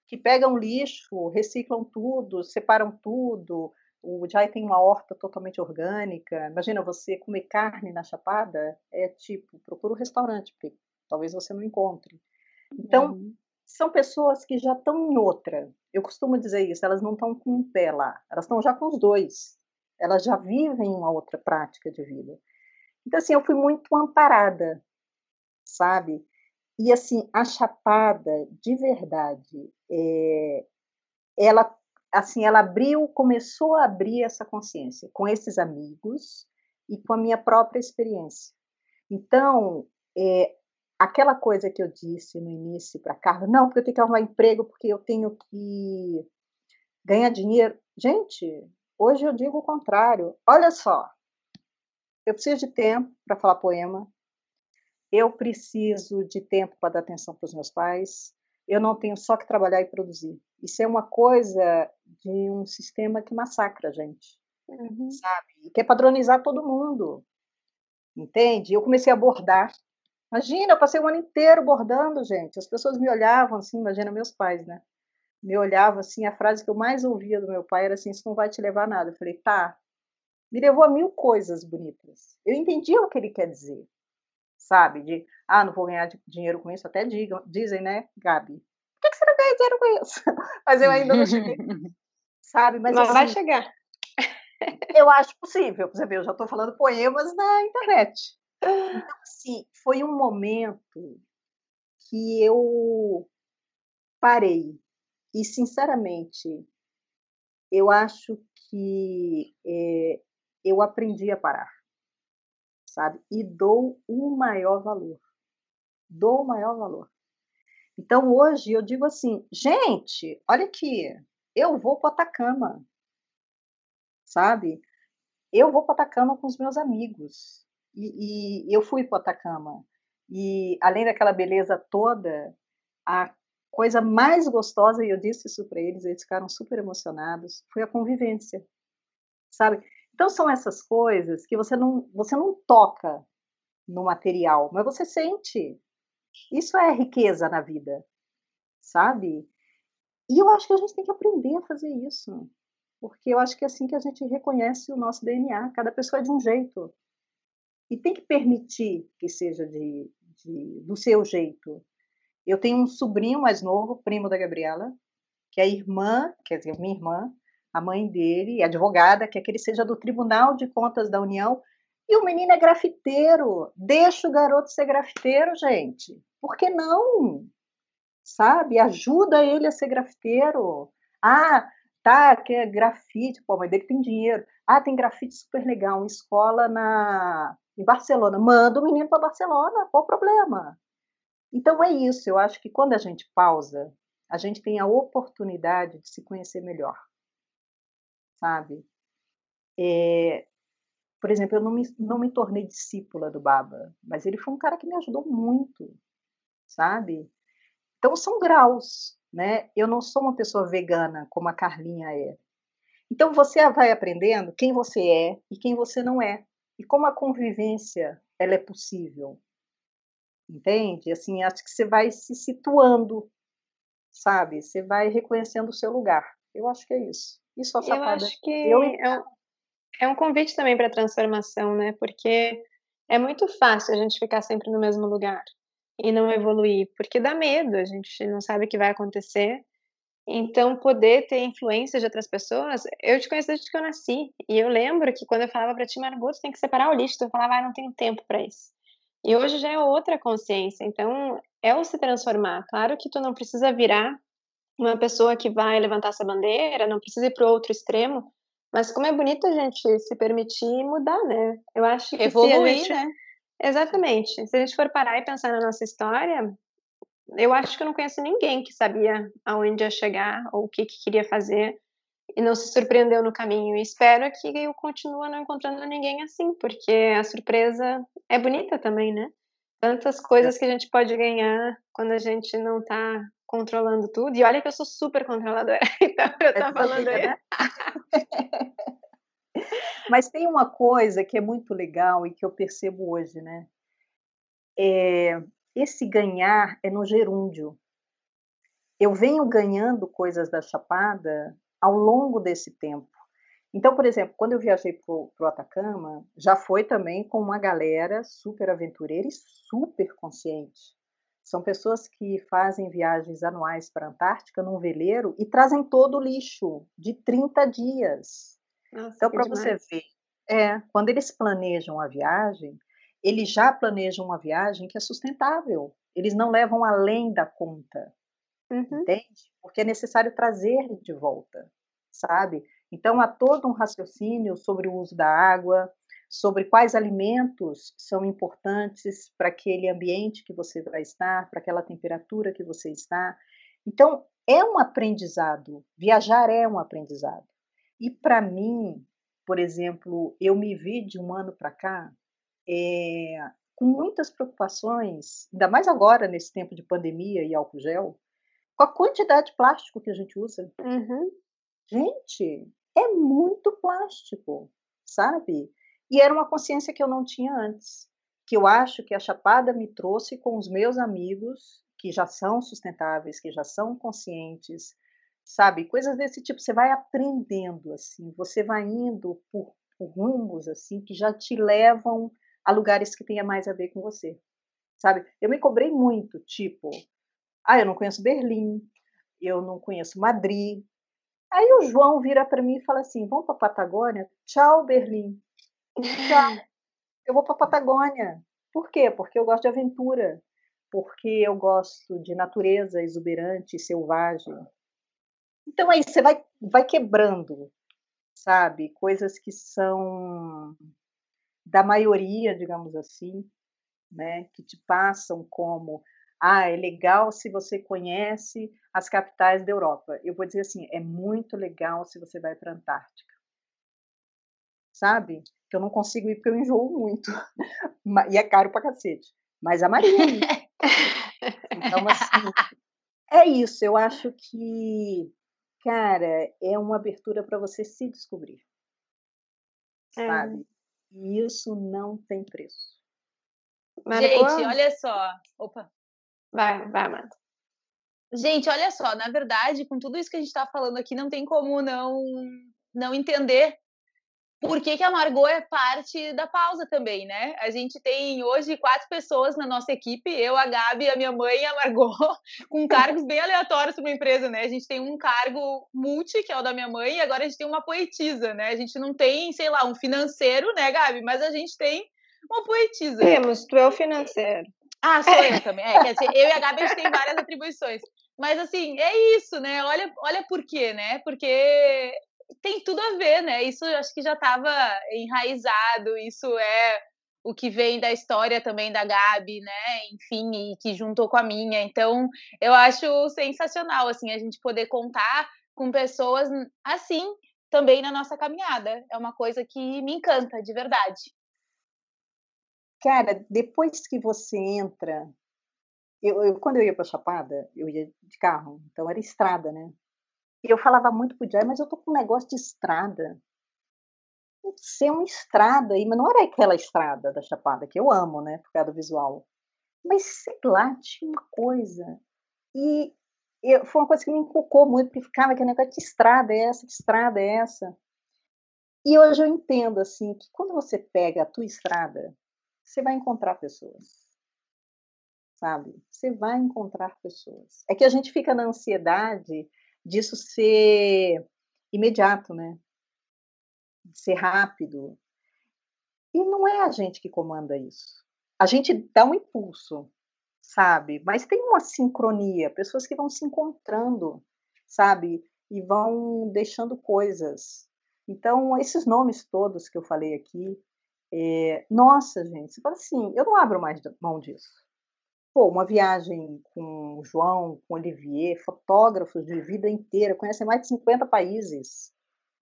Que pegam lixo, reciclam tudo, separam tudo. O Jai tem uma horta totalmente orgânica. Imagina você comer carne na Chapada, é tipo, procura um restaurante, porque talvez você não encontre. Então, uhum. são pessoas que já estão em outra. Eu costumo dizer isso, elas não estão com um pé lá, elas estão já com os dois elas já vivem uma outra prática de vida. Então, assim, eu fui muito amparada, sabe? E, assim, a Chapada, de verdade, é, ela, assim, ela abriu, começou a abrir essa consciência com esses amigos e com a minha própria experiência. Então, é, aquela coisa que eu disse no início para Carla, não, porque eu tenho que arrumar emprego, porque eu tenho que ganhar dinheiro. Gente, Hoje eu digo o contrário. Olha só, eu preciso de tempo para falar poema, eu preciso de tempo para dar atenção para os meus pais, eu não tenho só que trabalhar e produzir. Isso é uma coisa de um sistema que massacra a gente, uhum. sabe? E quer padronizar todo mundo, entende? Eu comecei a bordar. Imagina, eu passei o ano inteiro bordando, gente. As pessoas me olhavam assim, imagina meus pais, né? Me olhava assim, a frase que eu mais ouvia do meu pai era assim: Isso não vai te levar a nada. Eu falei: Tá. Me levou a mil coisas bonitas. Eu entendia o que ele quer dizer, sabe? De, ah, não vou ganhar dinheiro com isso. Até digam, dizem, né, Gabi? Por que, você não ganha dinheiro com isso? Mas eu ainda não cheguei. sabe? Mas, Mas assim, vai chegar. eu acho possível. Você vê, eu já estou falando poemas na internet. Então, assim, foi um momento que eu parei e, sinceramente, eu acho que é, eu aprendi a parar, sabe? E dou o maior valor. Dou o maior valor. Então, hoje, eu digo assim, gente, olha aqui, eu vou para Atacama, sabe? Eu vou para Atacama com os meus amigos. E, e eu fui para Atacama. E, além daquela beleza toda, a coisa mais gostosa, e eu disse isso para eles, eles ficaram super emocionados, foi a convivência, sabe? Então são essas coisas que você não, você não toca no material, mas você sente. Isso é riqueza na vida, sabe? E eu acho que a gente tem que aprender a fazer isso, porque eu acho que é assim que a gente reconhece o nosso DNA. Cada pessoa é de um jeito e tem que permitir que seja de, de do seu jeito, eu tenho um sobrinho mais novo, primo da Gabriela, que é irmã, quer dizer, minha irmã, a mãe dele, advogada, quer que ele seja do Tribunal de Contas da União. E o menino é grafiteiro. Deixa o garoto ser grafiteiro, gente. Por que não? Sabe? Ajuda ele a ser grafiteiro. Ah, tá, que é grafite. Pô, mas dele tem dinheiro. Ah, tem grafite super legal, uma escola na em Barcelona. Manda o menino para Barcelona, qual o problema? Então é isso, eu acho que quando a gente pausa, a gente tem a oportunidade de se conhecer melhor, sabe? É, por exemplo, eu não me, não me tornei discípula do Baba, mas ele foi um cara que me ajudou muito, sabe? Então são graus, né? Eu não sou uma pessoa vegana como a Carlinha é. Então você vai aprendendo quem você é e quem você não é e como a convivência ela é possível, entende? Assim, acho que você vai se situando, sabe? Você vai reconhecendo o seu lugar. Eu acho que é isso. Isso a Eu acho que eu... é, um, é um convite também para transformação, né? Porque é muito fácil a gente ficar sempre no mesmo lugar e não evoluir, porque dá medo, a gente não sabe o que vai acontecer. Então, poder ter influência de outras pessoas, eu te conheço desde que eu nasci. E eu lembro que quando eu falava para ti, Margot, tem que separar o lixo, tu falava, ah, não tenho tempo para isso. E hoje já é outra consciência, então é o se transformar. Claro que tu não precisa virar uma pessoa que vai levantar essa bandeira, não precisa ir para o outro extremo, mas como é bonito a gente se permitir mudar, né? Eu acho que evoluir, gente... né? Exatamente. Se a gente for parar e pensar na nossa história, eu acho que eu não conheço ninguém que sabia aonde ia chegar ou o que, que queria fazer e não se surpreendeu no caminho. E espero que eu continue não encontrando ninguém assim, porque a surpresa é bonita também, né? Tantas coisas que a gente pode ganhar quando a gente não tá controlando tudo. E olha que eu sou super controladora, então eu tô é falando aí. Né? Mas tem uma coisa que é muito legal e que eu percebo hoje, né? É, esse ganhar é no gerúndio. Eu venho ganhando coisas da Chapada ao longo desse tempo. Então, por exemplo, quando eu viajei para o Atacama, já foi também com uma galera super aventureira e super consciente. São pessoas que fazem viagens anuais para a Antártica num veleiro e trazem todo o lixo de 30 dias. Nossa, então, para você ver, é, quando eles planejam a viagem, eles já planejam uma viagem que é sustentável. Eles não levam além da conta. Uhum. Entende? Porque é necessário trazer de volta, sabe? Então, há todo um raciocínio sobre o uso da água, sobre quais alimentos são importantes para aquele ambiente que você vai estar, para aquela temperatura que você está. Então, é um aprendizado. Viajar é um aprendizado. E para mim, por exemplo, eu me vi de um ano para cá é, com muitas preocupações, ainda mais agora, nesse tempo de pandemia e álcool gel, com a quantidade de plástico que a gente usa. Uhum. Gente, é muito plástico, sabe? E era uma consciência que eu não tinha antes, que eu acho que a Chapada me trouxe com os meus amigos que já são sustentáveis, que já são conscientes, sabe? Coisas desse tipo, você vai aprendendo assim, você vai indo por, por rumos assim que já te levam a lugares que tenha mais a ver com você, sabe? Eu me cobrei muito, tipo, ah, eu não conheço Berlim, eu não conheço Madrid, Aí o João vira para mim e fala assim: vamos para a Patagônia? Tchau, Berlim. Tchau. Eu vou para a Patagônia. Por quê? Porque eu gosto de aventura. Porque eu gosto de natureza exuberante selvagem. Então aí você vai, vai quebrando, sabe? Coisas que são da maioria, digamos assim, né? Que te passam como ah, é legal se você conhece as capitais da Europa. Eu vou dizer assim, é muito legal se você vai para a Antártica. Sabe? Que eu não consigo ir porque eu enjoo muito. E é caro pra cacete. Mas a Maria. então, assim, é isso. Eu acho que, cara, é uma abertura para você se descobrir. É. Sabe? E isso não tem preço. Gente, olha só. Opa. Vai, vai, Amanda. Gente, olha só, na verdade, com tudo isso que a gente está falando aqui, não tem como não não entender por que, que a Margot é parte da pausa também, né? A gente tem hoje quatro pessoas na nossa equipe, eu, a Gabi, a minha mãe e a Margot, com cargos bem aleatórios para uma empresa, né? A gente tem um cargo multi, que é o da minha mãe, e agora a gente tem uma poetisa, né? A gente não tem, sei lá, um financeiro, né, Gabi? Mas a gente tem uma poetisa. Temos, tu é o financeiro. Ah, sou eu também. É, quer dizer, eu e a Gabi a gente tem várias atribuições. Mas assim, é isso, né? Olha, olha por quê, né? Porque tem tudo a ver, né? Isso acho que já estava enraizado, isso é o que vem da história também da Gabi, né? Enfim, e que juntou com a minha. Então, eu acho sensacional assim a gente poder contar com pessoas assim também na nossa caminhada. É uma coisa que me encanta, de verdade. Cara, depois que você entra. Eu, eu quando eu ia para Chapada, eu ia de carro, então era estrada, né? E eu falava muito pro Jai, mas eu tô com um negócio de estrada. Ser uma estrada, mas não era aquela estrada da Chapada, que eu amo, né? Por causa do visual. Mas sei lá, tinha uma coisa. E eu, foi uma coisa que me inculcou muito, porque ficava aquele negócio de estrada é essa, que estrada é essa. E hoje eu entendo, assim, que quando você pega a tua estrada você vai encontrar pessoas. Sabe? Você vai encontrar pessoas. É que a gente fica na ansiedade disso ser imediato, né? Ser rápido. E não é a gente que comanda isso. A gente dá um impulso, sabe? Mas tem uma sincronia, pessoas que vão se encontrando, sabe? E vão deixando coisas. Então, esses nomes todos que eu falei aqui, é, nossa, gente, você fala assim, eu não abro mais mão disso. Pô, uma viagem com o João, com o Olivier, fotógrafos de vida inteira, conhecem mais de 50 países,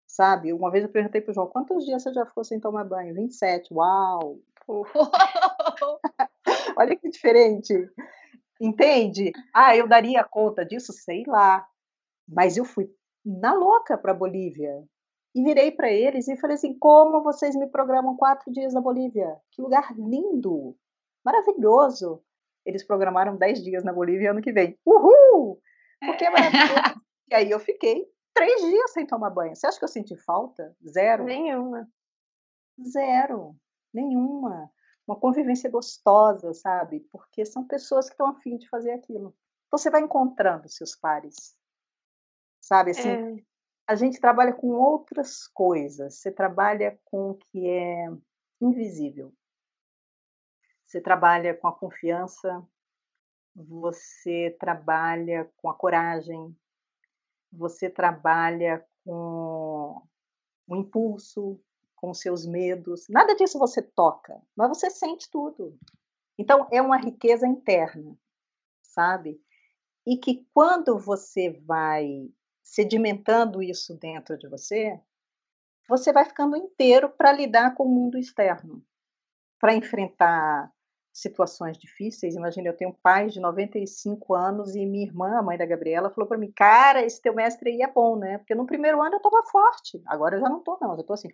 sabe? Uma vez eu perguntei para o João, quantos dias você já ficou sem tomar banho? 27, uau! Olha que diferente, entende? Ah, eu daria conta disso? Sei lá. Mas eu fui na louca para Bolívia. E virei para eles e falei assim: como vocês me programam quatro dias na Bolívia? Que lugar lindo, maravilhoso. Eles programaram dez dias na Bolívia ano que vem. Uhul! Porque é maravilhoso. e aí eu fiquei três dias sem tomar banho. Você acha que eu senti falta? Zero. Nenhuma. Zero. Nenhuma. Uma convivência gostosa, sabe? Porque são pessoas que estão afim de fazer aquilo. Então você vai encontrando seus pares. Sabe assim? É. A gente trabalha com outras coisas. Você trabalha com o que é invisível. Você trabalha com a confiança, você trabalha com a coragem, você trabalha com o impulso, com seus medos. Nada disso você toca, mas você sente tudo. Então é uma riqueza interna, sabe? E que quando você vai sedimentando isso dentro de você, você vai ficando inteiro para lidar com o mundo externo, para enfrentar situações difíceis. Imagina, eu tenho um pai de 95 anos e minha irmã, a mãe da Gabriela, falou para mim: Cara, esse teu mestre aí é bom, né? Porque no primeiro ano eu estava forte, agora eu já não estou, não, eu estou assim,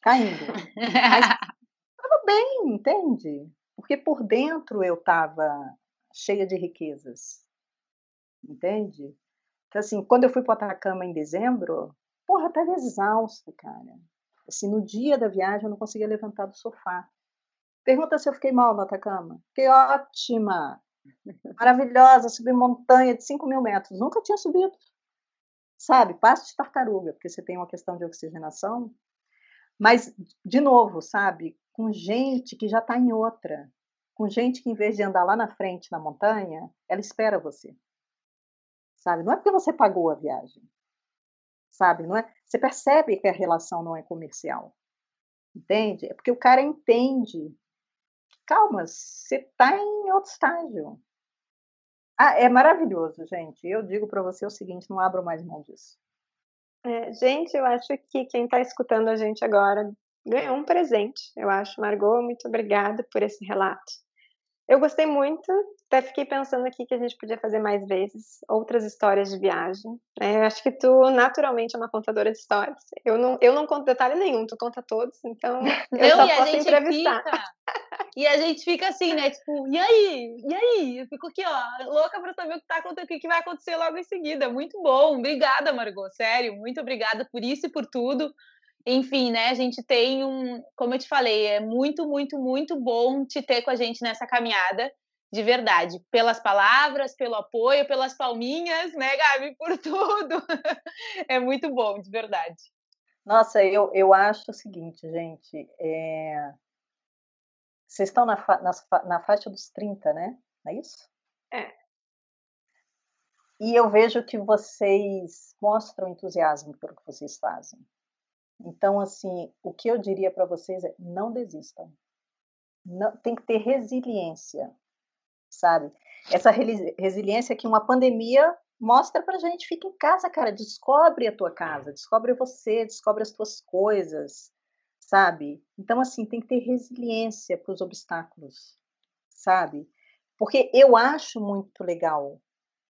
caindo. Mas estava bem, entende? Porque por dentro eu estava cheia de riquezas, entende? Então, assim, quando eu fui para Atacama em dezembro, porra, estava exausta, cara. Assim, no dia da viagem eu não conseguia levantar do sofá. Pergunta se eu fiquei mal no Atacama. Fiquei ótima, maravilhosa, subi montanha de 5 mil metros. Nunca tinha subido. Sabe, passo de tartaruga, porque você tem uma questão de oxigenação. Mas, de novo, sabe, com gente que já está em outra. Com gente que, em vez de andar lá na frente na montanha, ela espera você. Sabe, não é porque você pagou a viagem. Sabe, não é? Você percebe que a relação não é comercial. Entende? É porque o cara entende calma, você está em outro estágio. Ah, é maravilhoso, gente. Eu digo para você o seguinte: não abro mais mão disso. É, gente, eu acho que quem está escutando a gente agora ganhou um presente. Eu acho, Margot, muito obrigada por esse relato. Eu gostei muito, até fiquei pensando aqui que a gente podia fazer mais vezes outras histórias de viagem. Né? Eu acho que tu naturalmente é uma contadora de histórias. Eu não, eu não conto detalhe nenhum, tu conta todos, então eu não, só posso entrevistar. Fica, e a gente fica assim, né? Tipo, e aí? E aí? Eu fico aqui, ó, louca pra saber o que, tá, o que vai acontecer logo em seguida. Muito bom. Obrigada, Margot. Sério, muito obrigada por isso e por tudo enfim, né, a gente tem um, como eu te falei, é muito, muito, muito bom te ter com a gente nessa caminhada, de verdade, pelas palavras, pelo apoio, pelas palminhas, né, Gabi, por tudo. é muito bom, de verdade. Nossa, eu, eu acho o seguinte, gente, é... vocês estão na, fa na, na faixa dos 30, né? Não é isso? É. E eu vejo que vocês mostram entusiasmo pelo que vocês fazem. Então, assim, o que eu diria para vocês é não desistam. Não, tem que ter resiliência, sabe? Essa resiliência que uma pandemia mostra pra gente. Fica em casa, cara. Descobre a tua casa, descobre você, descobre as tuas coisas, sabe? Então, assim, tem que ter resiliência para os obstáculos, sabe? Porque eu acho muito legal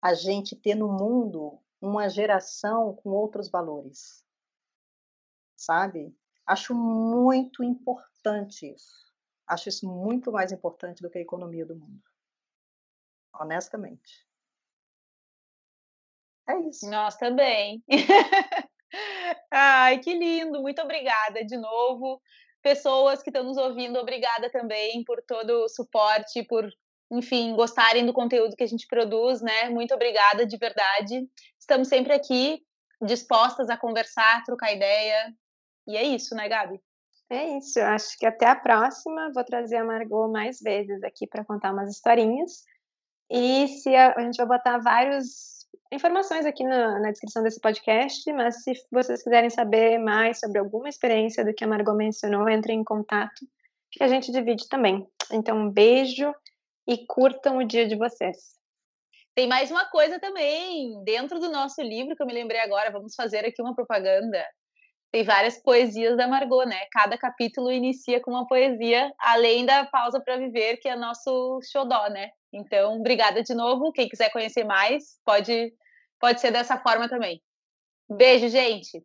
a gente ter no mundo uma geração com outros valores sabe? Acho muito importante isso. Acho isso muito mais importante do que a economia do mundo. Honestamente. É isso. Nós também. Ai, que lindo. Muito obrigada de novo. Pessoas que estão nos ouvindo, obrigada também por todo o suporte, por, enfim, gostarem do conteúdo que a gente produz, né? Muito obrigada de verdade. Estamos sempre aqui dispostas a conversar, trocar ideia, e é isso, né, Gabi? É isso, acho que até a próxima. Vou trazer a Margot mais vezes aqui para contar umas historinhas. E se a, a, gente vai botar várias informações aqui na, na, descrição desse podcast, mas se vocês quiserem saber mais sobre alguma experiência do que a Margot mencionou, entrem em contato, que a gente divide também. Então, um beijo e curtam o dia de vocês. Tem mais uma coisa também, dentro do nosso livro, que eu me lembrei agora, vamos fazer aqui uma propaganda tem várias poesias da Margot, né? Cada capítulo inicia com uma poesia, além da pausa para viver, que é nosso xodó, né? Então, obrigada de novo. Quem quiser conhecer mais, pode pode ser dessa forma também. Beijo, gente.